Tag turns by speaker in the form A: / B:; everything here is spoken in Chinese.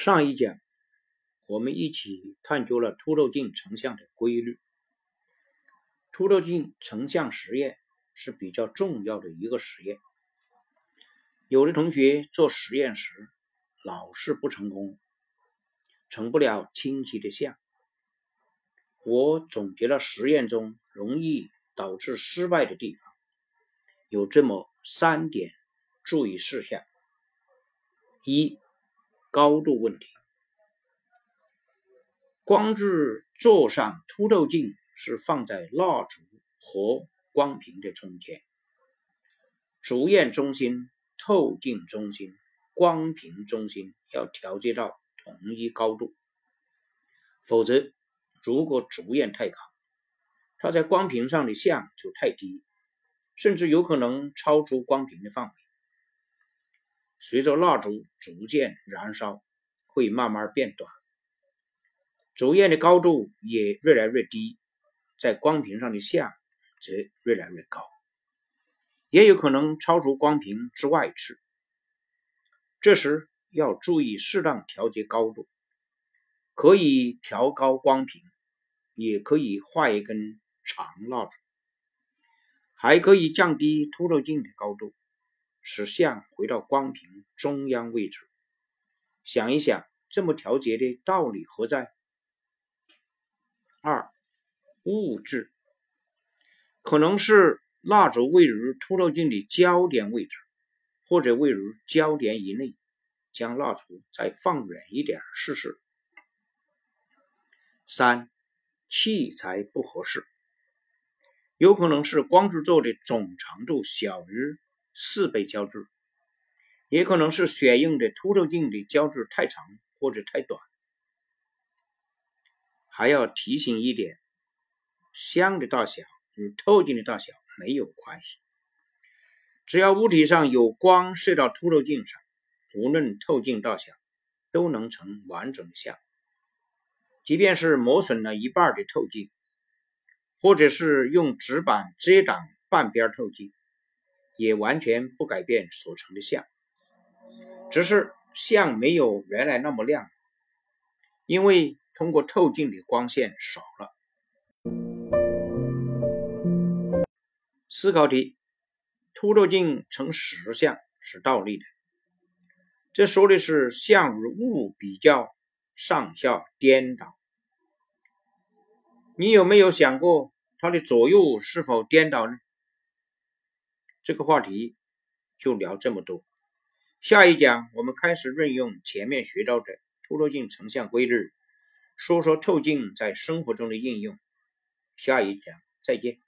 A: 上一讲，我们一起探究了凸透镜成像的规律。凸透镜成像实验是比较重要的一个实验。有的同学做实验时老是不成功，成不了清晰的像。我总结了实验中容易导致失败的地方，有这么三点注意事项：一。高度问题，光质座上凸透镜是放在蜡烛和光屏的中间，主焰中心、透镜中心、光屏中心要调节到同一高度，否则如果主焰太高，它在光屏上的像就太低，甚至有可能超出光屏的范围。随着蜡烛逐渐燃烧，会慢慢变短，烛焰的高度也越来越低，在光屏上的像则越来越高，也有可能超出光屏之外去。这时要注意适当调节高度，可以调高光屏，也可以画一根长蜡烛，还可以降低凸透镜的高度。使像回到光屏中央位置。想一想，这么调节的道理何在？二、物质可能是蜡烛位于凸透镜的焦点位置，或者位于焦点以内。将蜡烛再放远一点试试。三、器材不合适，有可能是光制座的总长度小于。四倍焦距，也可能是选用的凸透镜的焦距太长或者太短。还要提醒一点，像的大小与透镜的大小没有关系。只要物体上有光射到凸透镜上，无论透镜大小，都能成完整的像。即便是磨损了一半的透镜，或者是用纸板遮挡半边透镜。也完全不改变所成的像，只是像没有原来那么亮，因为通过透镜的光线少了。思考题：凸透镜成实像是倒立的，这说的是像与物比较上下颠倒。你有没有想过它的左右是否颠倒呢？这个话题就聊这么多，下一讲我们开始运用前面学到的凸透镜成像规律，说说透镜在生活中的应用。下一讲再见。